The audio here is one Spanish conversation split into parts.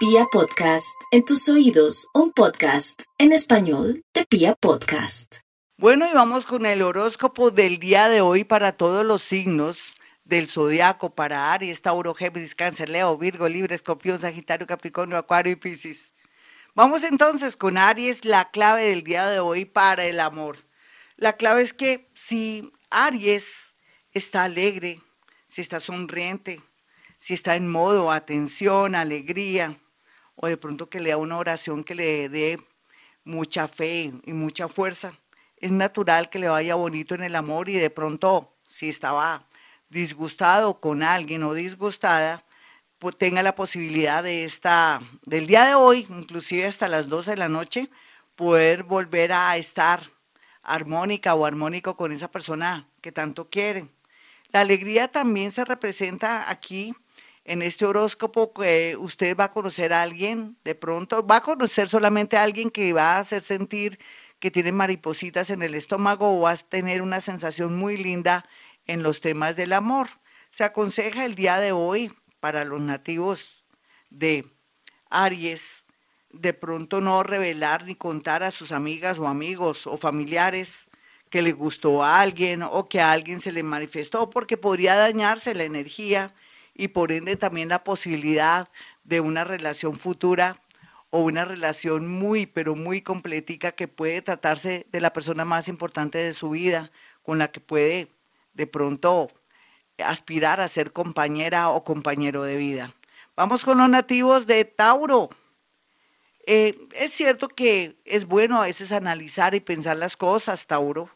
Pia Podcast, en tus oídos, un podcast en español de Pia Podcast. Bueno, y vamos con el horóscopo del día de hoy para todos los signos del zodiaco para Aries, Tauro, Géminis, Cáncer, Leo, Virgo, Libre, Escorpión, Sagitario, Capricornio, Acuario y Piscis. Vamos entonces con Aries, la clave del día de hoy para el amor. La clave es que si Aries está alegre, si está sonriente, si está en modo atención, alegría, o de pronto que lea una oración que le dé mucha fe y mucha fuerza, es natural que le vaya bonito en el amor y de pronto si estaba disgustado con alguien o disgustada, pues tenga la posibilidad de esta, del día de hoy, inclusive hasta las 12 de la noche, poder volver a estar armónica o armónico con esa persona que tanto quiere. La alegría también se representa aquí en este horóscopo usted va a conocer a alguien, de pronto va a conocer solamente a alguien que va a hacer sentir que tiene maripositas en el estómago o va a tener una sensación muy linda en los temas del amor. Se aconseja el día de hoy para los nativos de Aries de pronto no revelar ni contar a sus amigas o amigos o familiares que le gustó a alguien o que a alguien se le manifestó porque podría dañarse la energía y por ende también la posibilidad de una relación futura o una relación muy, pero muy completica que puede tratarse de la persona más importante de su vida, con la que puede de pronto aspirar a ser compañera o compañero de vida. Vamos con los nativos de Tauro. Eh, es cierto que es bueno a veces analizar y pensar las cosas, Tauro.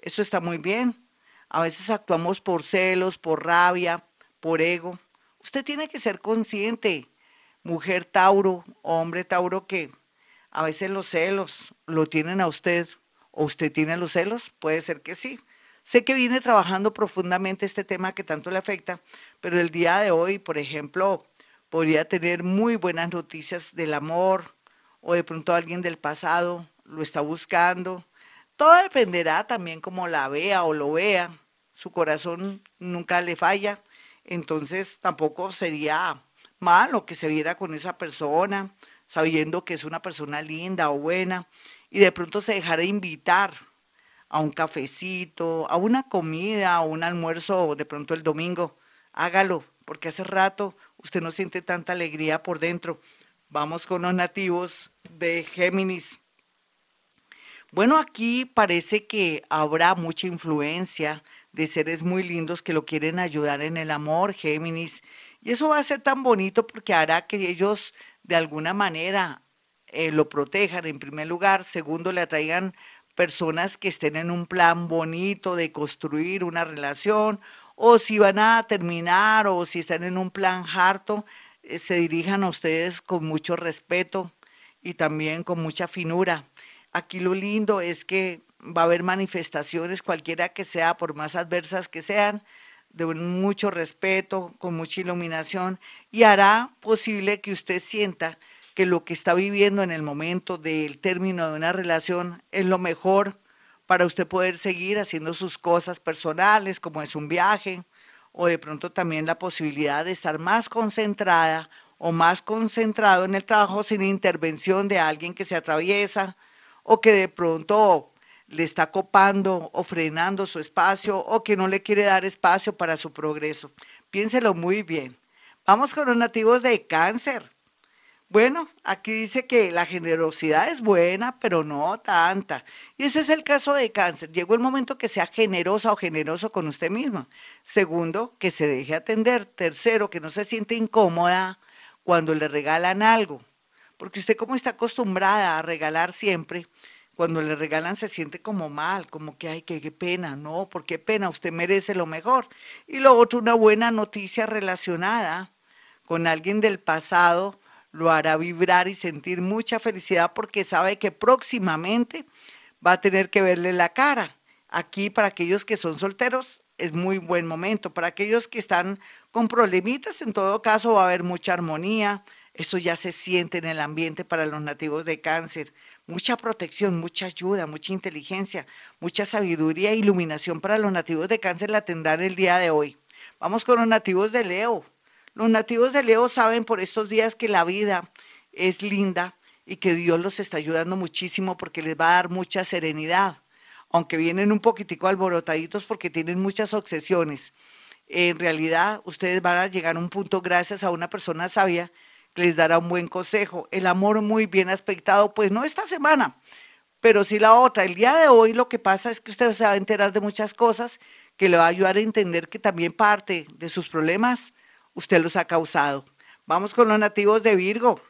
Eso está muy bien. A veces actuamos por celos, por rabia, por ego. Usted tiene que ser consciente, mujer Tauro, hombre Tauro, que a veces los celos lo tienen a usted o usted tiene los celos. Puede ser que sí. Sé que viene trabajando profundamente este tema que tanto le afecta, pero el día de hoy, por ejemplo, podría tener muy buenas noticias del amor o de pronto alguien del pasado lo está buscando. Todo dependerá también cómo la vea o lo vea. Su corazón nunca le falla, entonces tampoco sería malo que se viera con esa persona, sabiendo que es una persona linda o buena, y de pronto se dejara invitar a un cafecito, a una comida, a un almuerzo de pronto el domingo. Hágalo, porque hace rato usted no siente tanta alegría por dentro. Vamos con los nativos de Géminis. Bueno, aquí parece que habrá mucha influencia de seres muy lindos que lo quieren ayudar en el amor, Géminis. Y eso va a ser tan bonito porque hará que ellos de alguna manera eh, lo protejan en primer lugar, segundo le atraigan personas que estén en un plan bonito de construir una relación, o si van a terminar, o si están en un plan harto, eh, se dirijan a ustedes con mucho respeto y también con mucha finura. Aquí lo lindo es que va a haber manifestaciones, cualquiera que sea, por más adversas que sean, de mucho respeto, con mucha iluminación, y hará posible que usted sienta que lo que está viviendo en el momento del término de una relación es lo mejor para usted poder seguir haciendo sus cosas personales, como es un viaje, o de pronto también la posibilidad de estar más concentrada o más concentrado en el trabajo sin intervención de alguien que se atraviesa o que de pronto le está copando o frenando su espacio o que no le quiere dar espacio para su progreso. Piénselo muy bien. Vamos con los nativos de cáncer. Bueno, aquí dice que la generosidad es buena, pero no tanta. Y ese es el caso de cáncer. Llegó el momento que sea generosa o generoso con usted misma. Segundo, que se deje atender. Tercero, que no se siente incómoda cuando le regalan algo. Porque usted como está acostumbrada a regalar siempre, cuando le regalan se siente como mal, como que, ay, qué, qué pena, no, porque pena, usted merece lo mejor. Y lo otro, una buena noticia relacionada con alguien del pasado lo hará vibrar y sentir mucha felicidad porque sabe que próximamente va a tener que verle la cara. Aquí para aquellos que son solteros es muy buen momento. Para aquellos que están con problemitas, en todo caso va a haber mucha armonía. Eso ya se siente en el ambiente para los nativos de cáncer. Mucha protección, mucha ayuda, mucha inteligencia, mucha sabiduría e iluminación para los nativos de cáncer la tendrán el día de hoy. Vamos con los nativos de Leo. Los nativos de Leo saben por estos días que la vida es linda y que Dios los está ayudando muchísimo porque les va a dar mucha serenidad, aunque vienen un poquitico alborotaditos porque tienen muchas obsesiones. En realidad, ustedes van a llegar a un punto gracias a una persona sabia les dará un buen consejo. El amor muy bien aspectado, pues no esta semana, pero sí la otra. El día de hoy lo que pasa es que usted se va a enterar de muchas cosas que le va a ayudar a entender que también parte de sus problemas usted los ha causado. Vamos con los nativos de Virgo.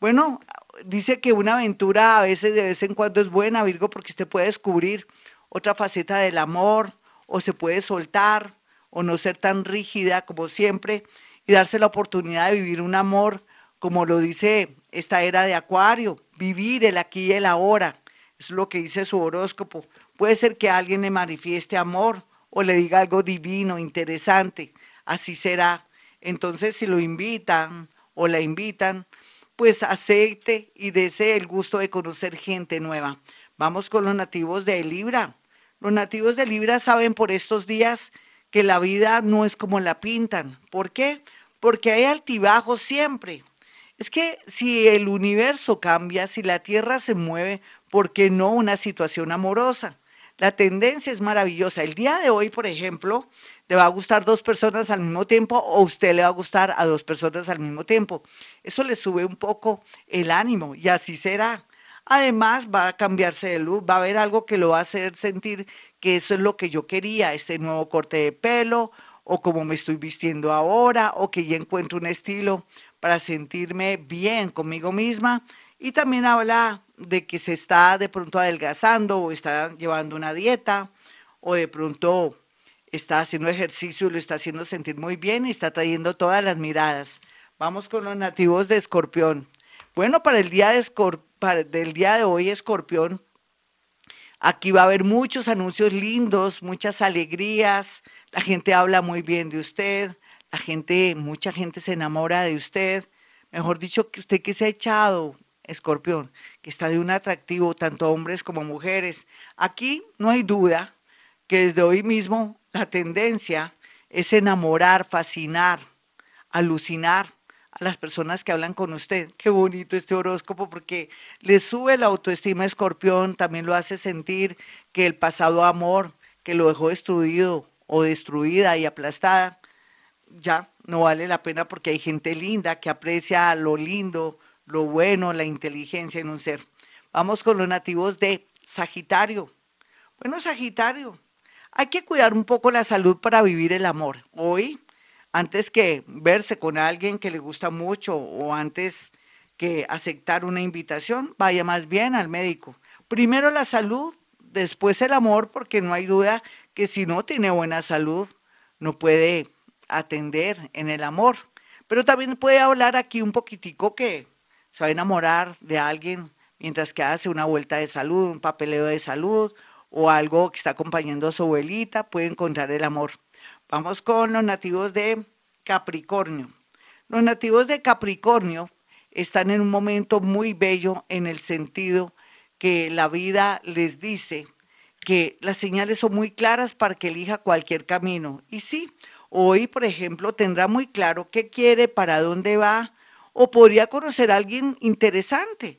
Bueno, dice que una aventura a veces de vez en cuando es buena, Virgo, porque usted puede descubrir otra faceta del amor o se puede soltar o no ser tan rígida como siempre y darse la oportunidad de vivir un amor como lo dice esta era de Acuario, vivir el aquí y el ahora. es lo que dice su horóscopo. Puede ser que alguien le manifieste amor o le diga algo divino, interesante. Así será. Entonces, si lo invitan o la invitan, pues acepte y desee el gusto de conocer gente nueva. Vamos con los nativos de Libra. Los nativos de Libra saben por estos días que la vida no es como la pintan. ¿Por qué? Porque hay altibajos siempre. Es que si el universo cambia, si la Tierra se mueve, ¿por qué no una situación amorosa? La tendencia es maravillosa. El día de hoy, por ejemplo, le va a gustar dos personas al mismo tiempo o usted le va a gustar a dos personas al mismo tiempo. Eso le sube un poco el ánimo y así será. Además, va a cambiarse de luz, va a haber algo que lo va a hacer sentir que eso es lo que yo quería, este nuevo corte de pelo o como me estoy vistiendo ahora o que ya encuentro un estilo para sentirme bien conmigo misma. Y también habla de que se está de pronto adelgazando o está llevando una dieta o de pronto está haciendo ejercicio, lo está haciendo sentir muy bien y está trayendo todas las miradas. Vamos con los nativos de Escorpión. Bueno, para el día de, del día de hoy, Escorpión, aquí va a haber muchos anuncios lindos, muchas alegrías, la gente habla muy bien de usted, la gente, mucha gente se enamora de usted. Mejor dicho, que usted que se ha echado, Escorpión, que está de un atractivo, tanto hombres como mujeres. Aquí no hay duda que desde hoy mismo la tendencia es enamorar, fascinar, alucinar a las personas que hablan con usted. Qué bonito este horóscopo porque le sube la autoestima a escorpión, también lo hace sentir que el pasado amor que lo dejó destruido o destruida y aplastada, ya no vale la pena porque hay gente linda que aprecia lo lindo, lo bueno, la inteligencia en un ser. Vamos con los nativos de Sagitario. Bueno, Sagitario, hay que cuidar un poco la salud para vivir el amor. Hoy, antes que verse con alguien que le gusta mucho o antes que aceptar una invitación, vaya más bien al médico. Primero la salud, después el amor, porque no hay duda que si no tiene buena salud, no puede atender en el amor. Pero también puede hablar aquí un poquitico que se va a enamorar de alguien mientras que hace una vuelta de salud, un papeleo de salud o algo que está acompañando a su abuelita, puede encontrar el amor. Vamos con los nativos de Capricornio. Los nativos de Capricornio están en un momento muy bello en el sentido que la vida les dice que las señales son muy claras para que elija cualquier camino. Y sí, hoy, por ejemplo, tendrá muy claro qué quiere, para dónde va, o podría conocer a alguien interesante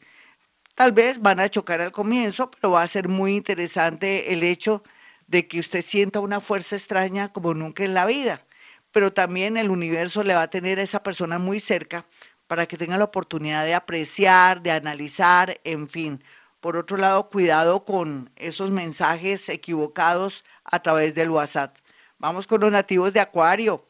Tal vez van a chocar al comienzo, pero va a ser muy interesante el hecho de que usted sienta una fuerza extraña como nunca en la vida. Pero también el universo le va a tener a esa persona muy cerca para que tenga la oportunidad de apreciar, de analizar, en fin. Por otro lado, cuidado con esos mensajes equivocados a través del WhatsApp. Vamos con los nativos de Acuario.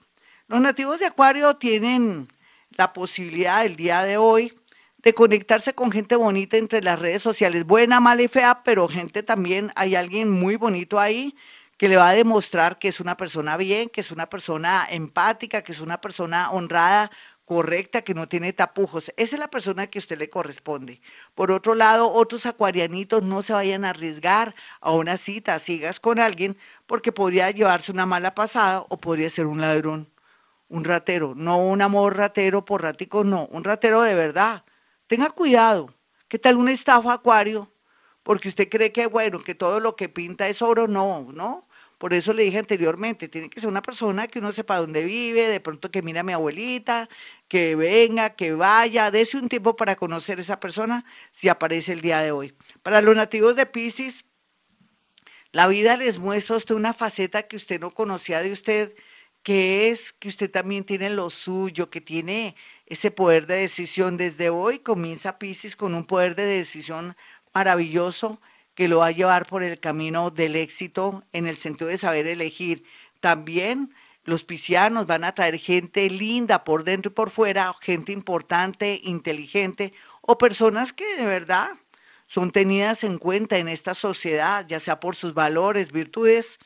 Los nativos de Acuario tienen la posibilidad el día de hoy de conectarse con gente bonita entre las redes sociales, buena, mala y fea, pero gente también, hay alguien muy bonito ahí que le va a demostrar que es una persona bien, que es una persona empática, que es una persona honrada, correcta, que no tiene tapujos. Esa es la persona que a usted le corresponde. Por otro lado, otros acuarianitos no se vayan a arriesgar a una cita, sigas con alguien, porque podría llevarse una mala pasada o podría ser un ladrón, un ratero. No un amor ratero por ratico, no, un ratero de verdad Tenga cuidado. ¿Qué tal una estafa acuario? Porque usted cree que, bueno, que todo lo que pinta es oro. No, no. Por eso le dije anteriormente, tiene que ser una persona que uno sepa dónde vive, de pronto que mira a mi abuelita, que venga, que vaya, dése un tiempo para conocer a esa persona si aparece el día de hoy. Para los nativos de Pisces, la vida les muestra a usted una faceta que usted no conocía de usted, que es que usted también tiene lo suyo, que tiene ese poder de decisión. Desde hoy comienza Pisces con un poder de decisión maravilloso que lo va a llevar por el camino del éxito en el sentido de saber elegir. También los piscianos van a traer gente linda por dentro y por fuera, gente importante, inteligente o personas que de verdad son tenidas en cuenta en esta sociedad, ya sea por sus valores, virtudes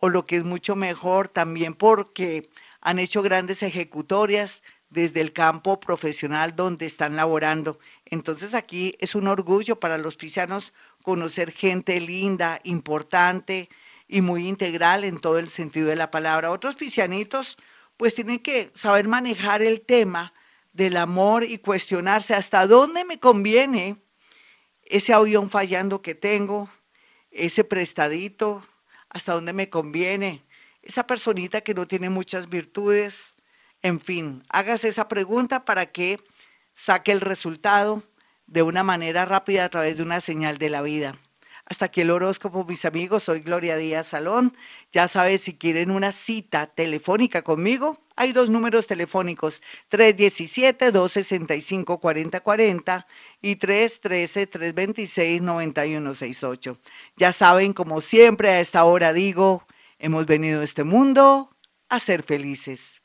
o lo que es mucho mejor también porque han hecho grandes ejecutorias desde el campo profesional donde están laborando. Entonces aquí es un orgullo para los piscianos conocer gente linda, importante y muy integral en todo el sentido de la palabra. Otros piscianitos pues tienen que saber manejar el tema del amor y cuestionarse hasta dónde me conviene ese avión fallando que tengo, ese prestadito, hasta dónde me conviene, esa personita que no tiene muchas virtudes, en fin, hágase esa pregunta para que saque el resultado de una manera rápida a través de una señal de la vida. Hasta aquí el horóscopo, mis amigos. Soy Gloria Díaz Salón. Ya sabes, si quieren una cita telefónica conmigo, hay dos números telefónicos, 317-265-4040 y 313-326-9168. Ya saben, como siempre a esta hora digo, hemos venido a este mundo a ser felices.